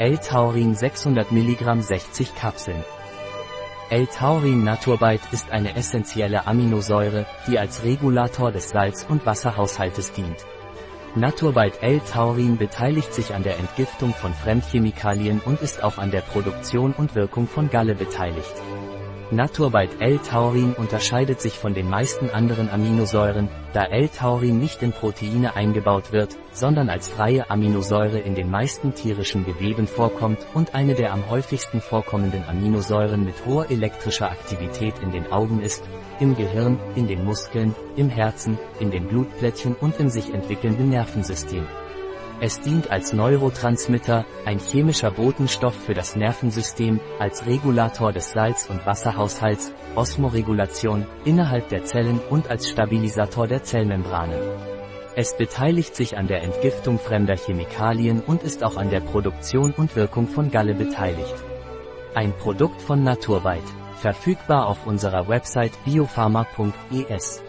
L-Taurin 600 mg 60 Kapseln. L-Taurin Naturbite ist eine essentielle Aminosäure, die als Regulator des Salz- und Wasserhaushaltes dient. Naturbite L-Taurin beteiligt sich an der Entgiftung von Fremdchemikalien und ist auch an der Produktion und Wirkung von Galle beteiligt. Naturbite L-Taurin unterscheidet sich von den meisten anderen Aminosäuren, da L-Taurin nicht in Proteine eingebaut wird, sondern als freie Aminosäure in den meisten tierischen Geweben vorkommt und eine der am häufigsten vorkommenden Aminosäuren mit hoher elektrischer Aktivität in den Augen ist, im Gehirn, in den Muskeln, im Herzen, in den Blutplättchen und im sich entwickelnden Nervensystem. Es dient als Neurotransmitter, ein chemischer Botenstoff für das Nervensystem, als Regulator des Salz- und Wasserhaushalts, Osmoregulation, innerhalb der Zellen und als Stabilisator der Zellmembranen. Es beteiligt sich an der Entgiftung fremder Chemikalien und ist auch an der Produktion und Wirkung von Galle beteiligt. Ein Produkt von Naturweit. Verfügbar auf unserer Website biopharma.es.